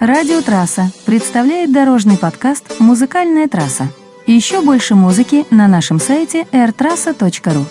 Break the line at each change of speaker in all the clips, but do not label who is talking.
Радиотрасса представляет дорожный подкаст «Музыкальная трасса». Еще больше музыки на нашем сайте airtrassa.ru.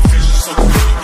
Fusion so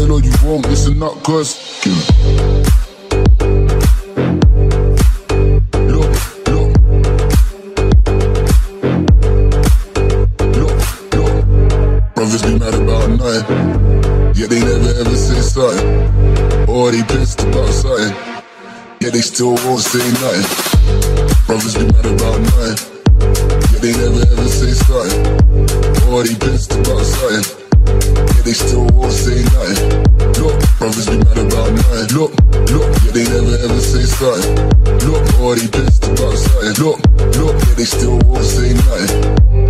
well or you won't. Listen. Brothers be mad about nothing. Yet they never ever say something. Or they pissed about something. Yet they still won't say nothing. Brothers be mad about nothing. Yet they never ever say something. Or they pissed about something. Yet they still won't say nothing. Look, brothers be mad about nothing. Look, look, yet they never ever say something. Look, or pissed about something. Look, look, yet they still won't say nothing.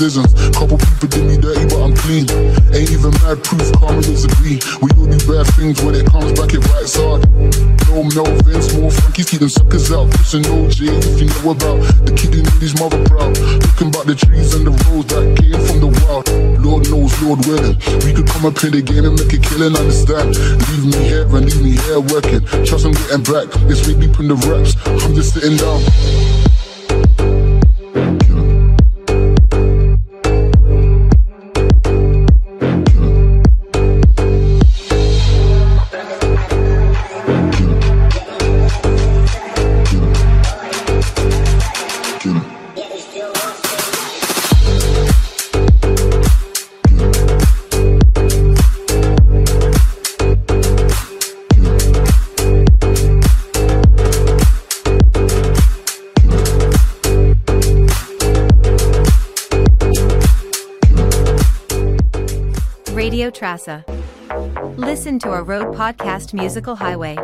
Couple people did me dirty, but I'm clean. Ain't even mad proof, karma disagree. We all do bad things when it comes back, it writes hard. No Melvins, more Frankies, keep them suckers out. Pushing OJ, if you know about the kid who his mother proud. Looking about the trees and the roads that came from the wild. Lord knows, Lord willing. We could come up in the game and make a killing, understand? Leave me here and leave me here working. Trust I'm getting back. It's me deep in the reps. I'm just sitting down.
Trassa. Listen to our road podcast, Musical Highway.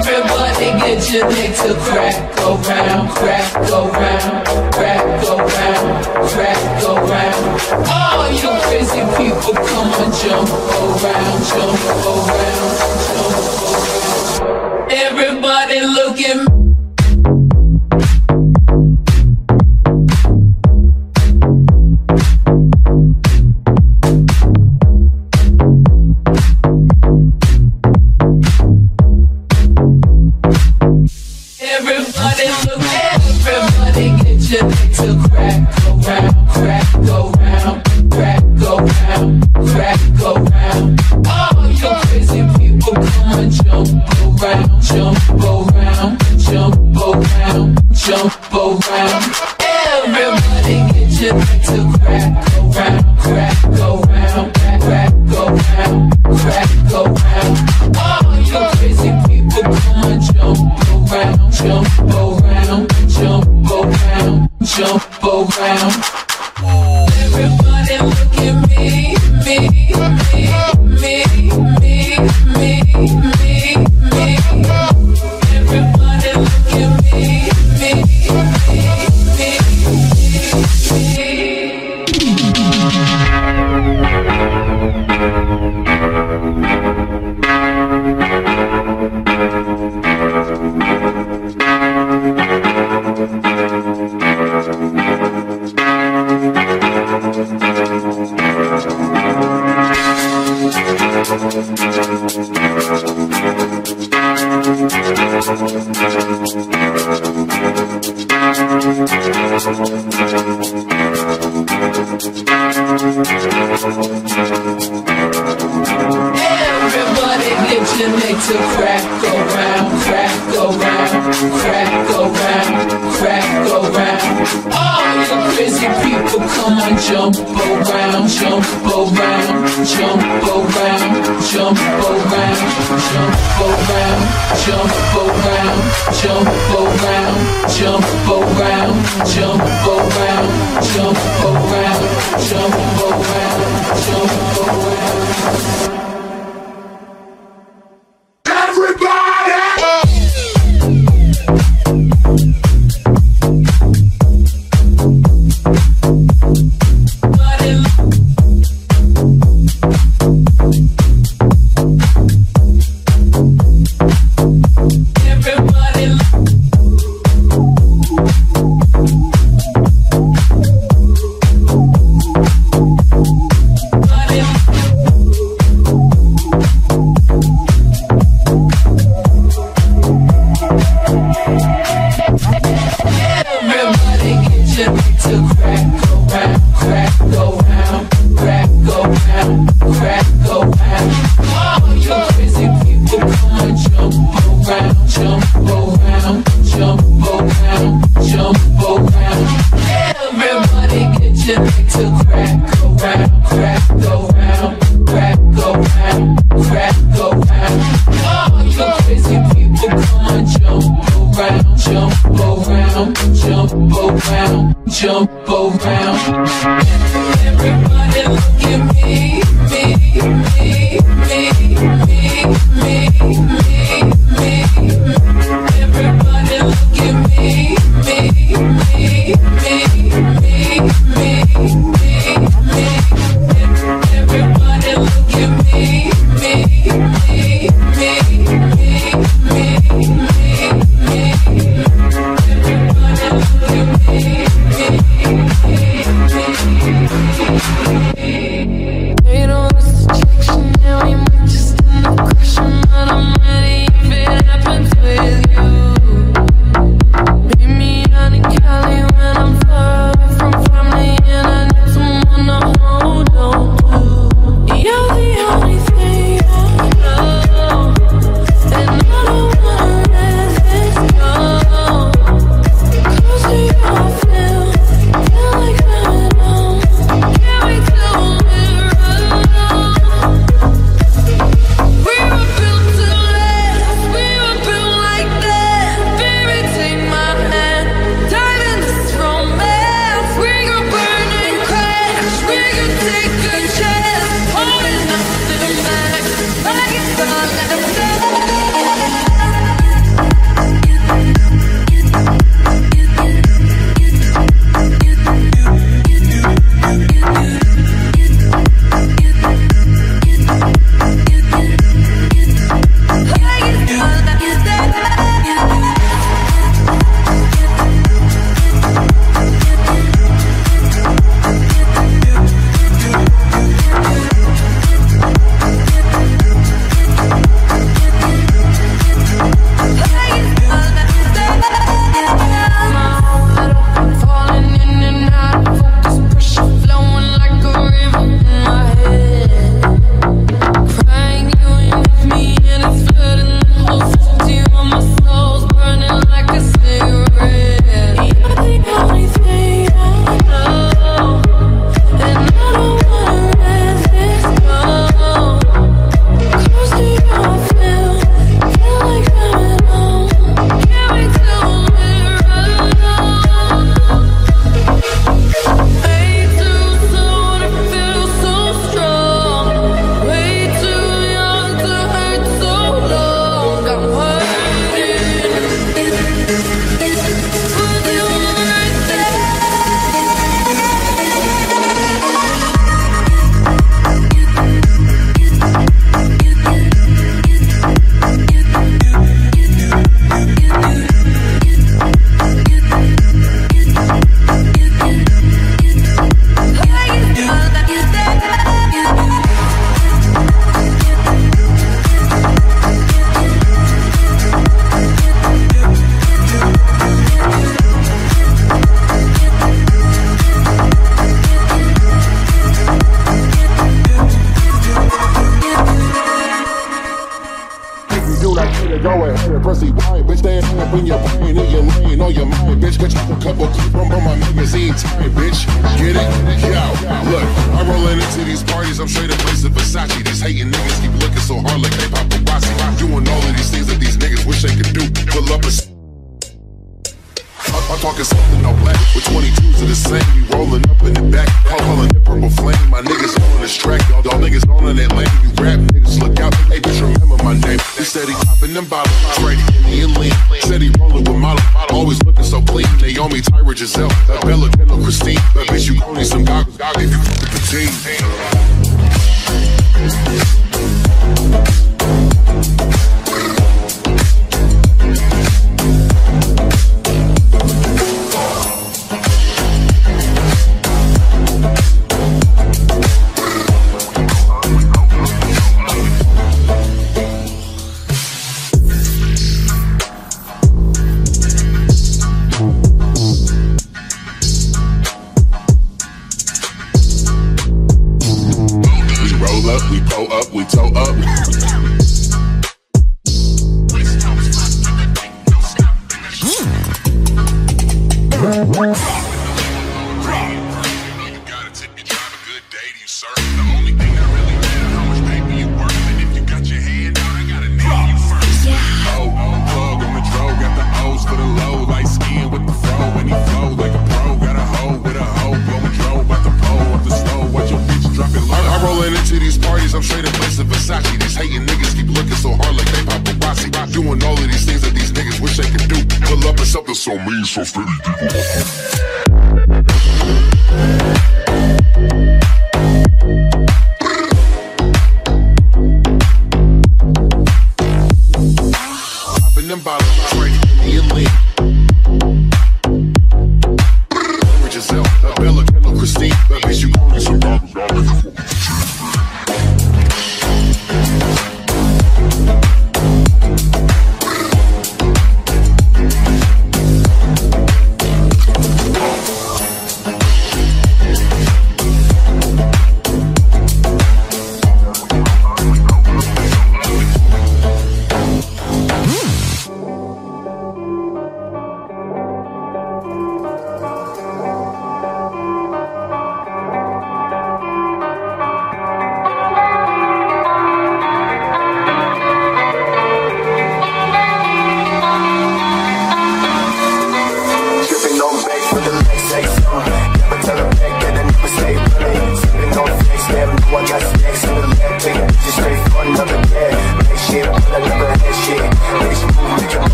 Everybody get your dick to crack, go round, crack, go round, crack, go round, crack, go round. All you crazy people, come and jump, around, jump, around, round, jump, go round. Everybody
looking.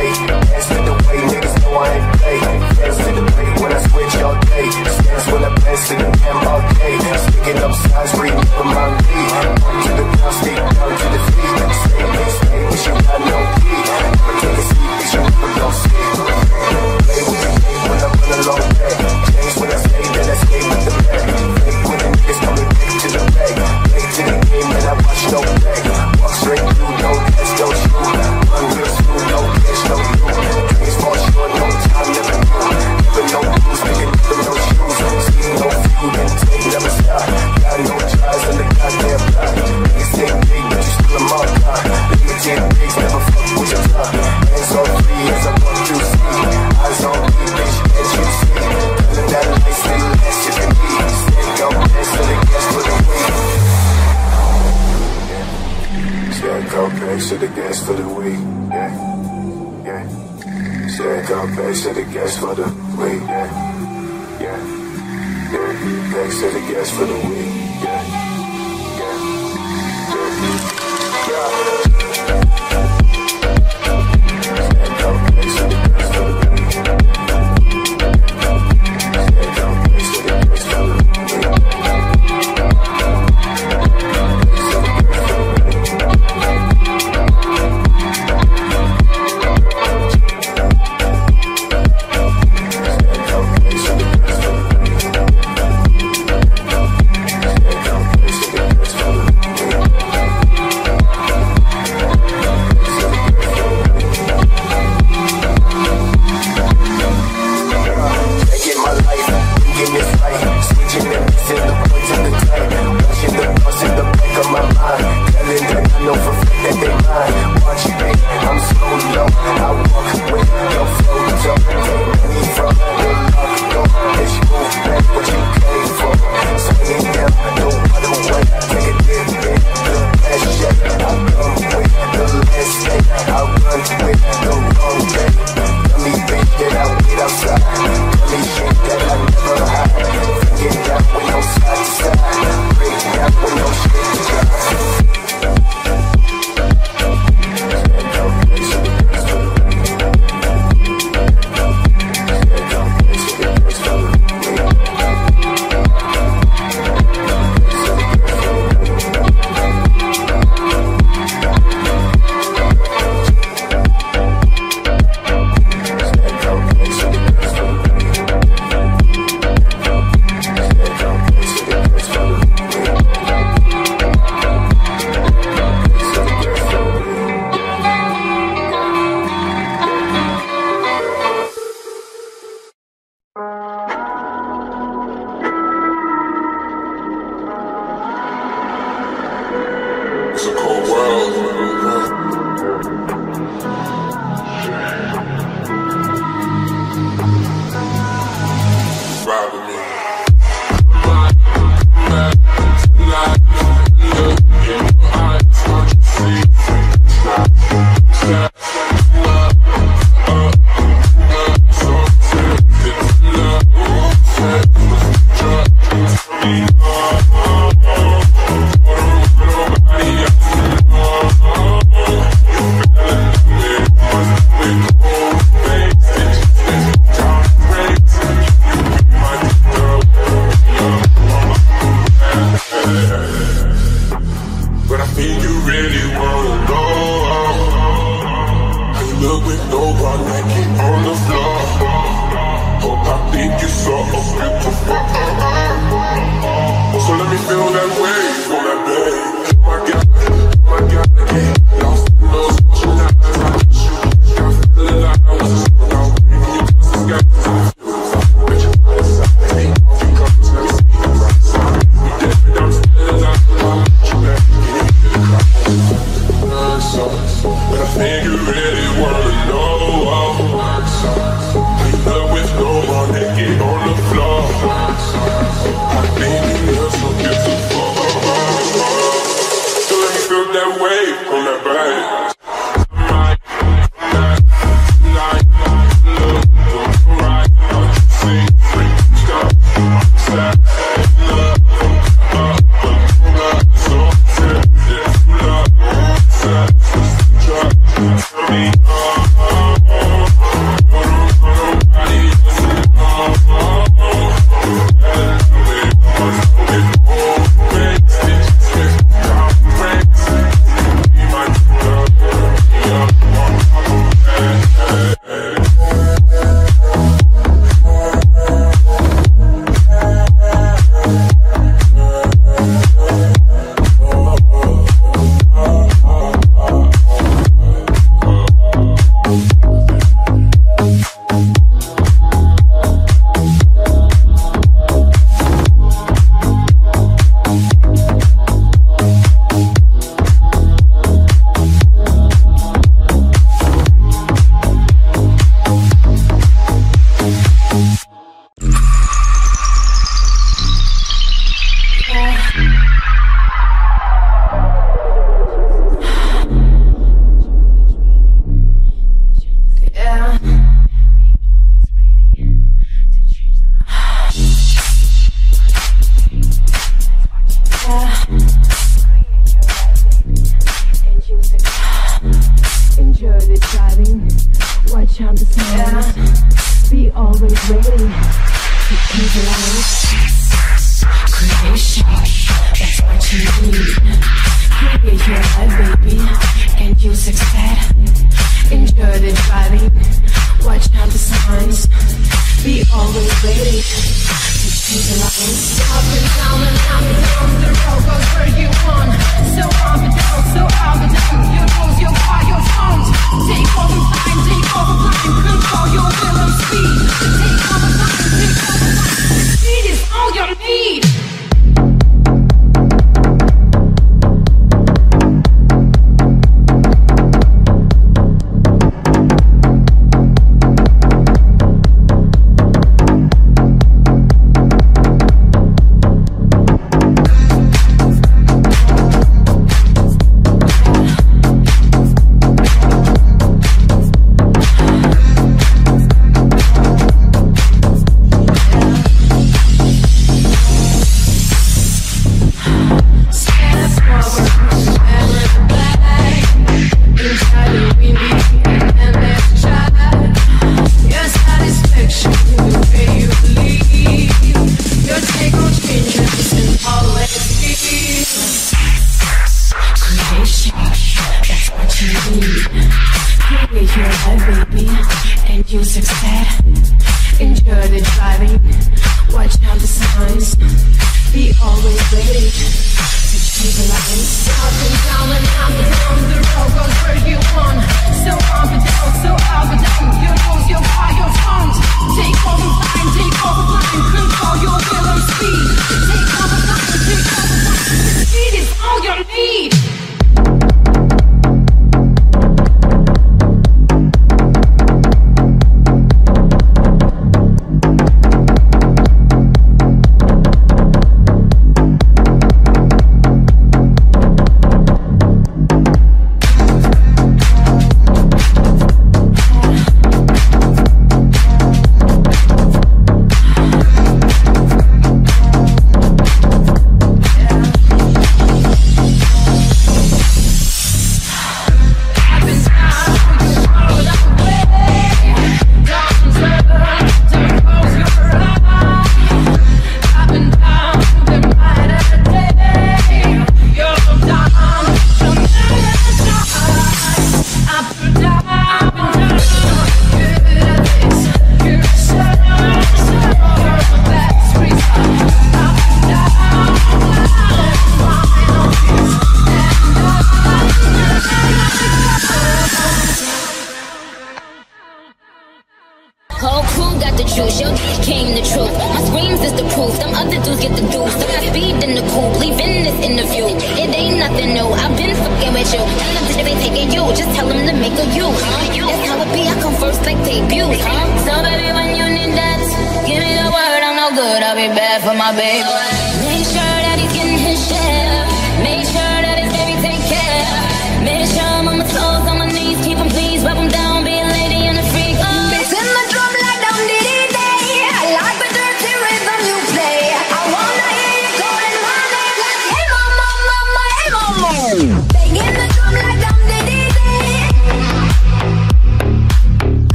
Hey.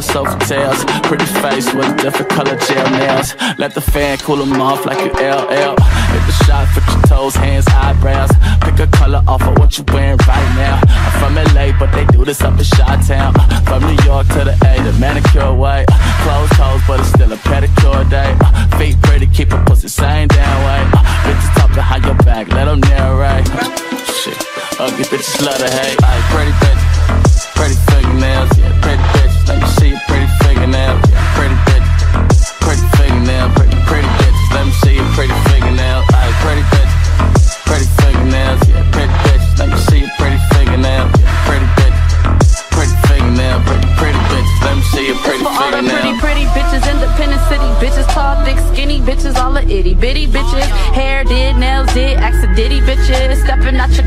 Tail,
sofa tails. Pretty face with different color gel nails. Let the fan cool them off like you LL. Hit the shot, put your toes, hands, eyebrows. Pick a color off of what you wearing right now. I'm from LA, but they do this up in Chi Town. From New York to the A, the manicure way. Closed toes, but it's still a pedicure day. Feet pretty, keep a pussy same damn way. Bitches talk behind your back, let them narrate. Shit, ugly bitches love to hate.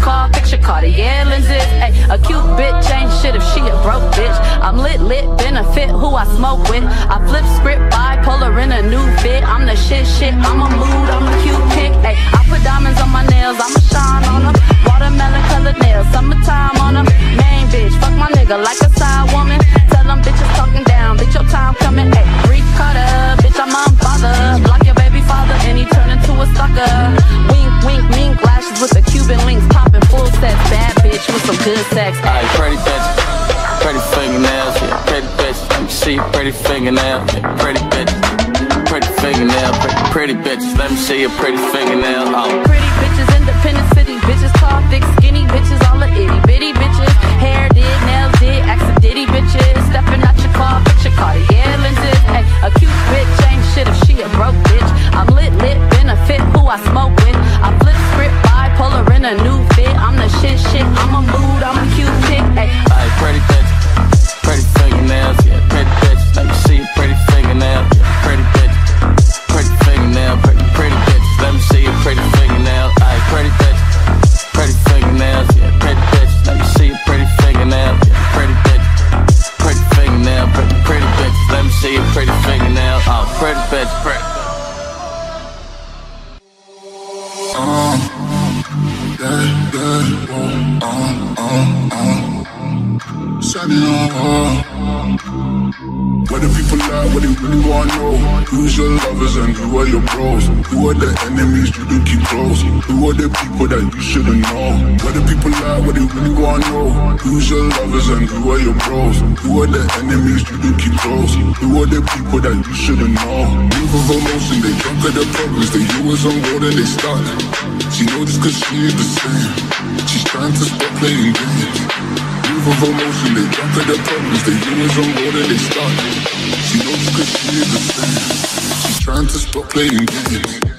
Car, picture Cartier lenses. Ay, a cute bitch ain't shit if she a broke bitch. I'm lit, lit, benefit who I smoke with. I flip script, bipolar in a new fit. I'm the shit, shit, I'm a mood, I'm a cute pick. Ay, I put diamonds on my nails, I'ma shine on them. Watermelon colored nails, summertime on them. Main bitch, fuck my nigga like a side woman. Tell them bitches talking down, bitch, your time coming. Ay, Reef cutter, bitch, I'm unbothered. Block your baby father and he turn into a sucker. Wink, wink, mink, lashes with the Cuban links. Popping full sets, bad bitch with some good sex.
Ay, pretty bitches, pretty fingernails, yeah, pretty bitches. Let me see your pretty fingernail, yeah, pretty bitches, pretty fingernail, pretty pretty bitches. Let me see your pretty fingernail. Oh.
Pretty bitches, independent city bitches, tall, thick, skinny bitches, all the itty bitty bitches. Hair did, nails did, accidentally bitches. Stepping out your car, picture Cartier lenses. Ay, a cute bitch ain't shit if she a broke bitch. I'm lit, lit, benefit who I smoke with. I flip script, bipolar in a new fit. I'm the shit, shit. I'm a mood, I'm a cute chick. Ay,
Ay, pretty bitches, pretty fingernails, yeah, pretty bitches. Let me see your pretty fingernail, yeah, pretty bitches, pretty fingernail, pretty pretty bitches. Let me see your pretty fingernail. Ay, pretty
Send it uh. What do people like, what they really wanna know? Who's your lovers and who are your bros? Who are the enemies you don't keep close? Who are the people that you shouldn't know? What do people like, what they really wanna know? Who's your lovers and who are your bros? Who are the enemies you don't keep close? Who are the people that you shouldn't know? Move of emotion, they drunk at the problems, they use on board and they start. She knows this cause she is the same. She's trying to stop playing games. Of emotion, they drunk to the problems, they use on board and they start. She knows cause she is the same. She's trying to stop playing games.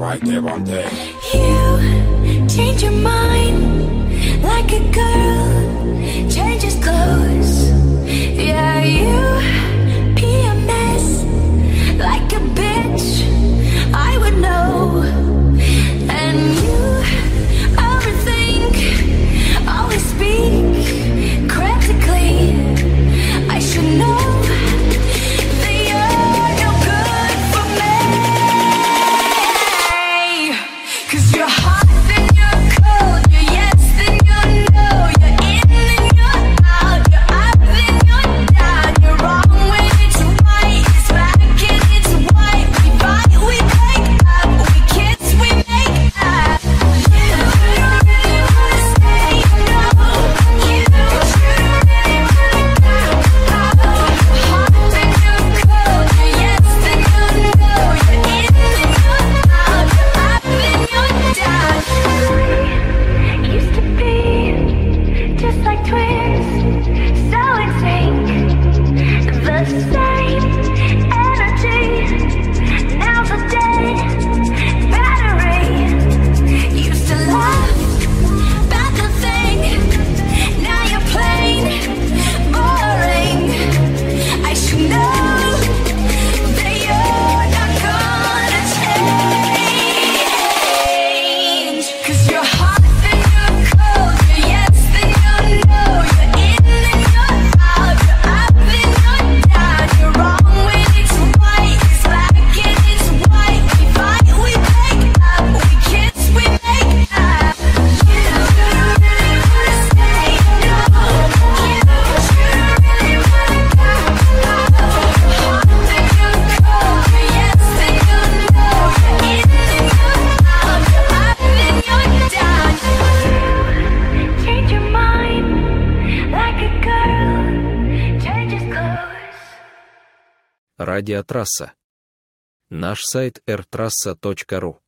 right there on there.
You change your mind like a girl changes clothes.
Радиотрасса. Наш сайт rtrassa.ru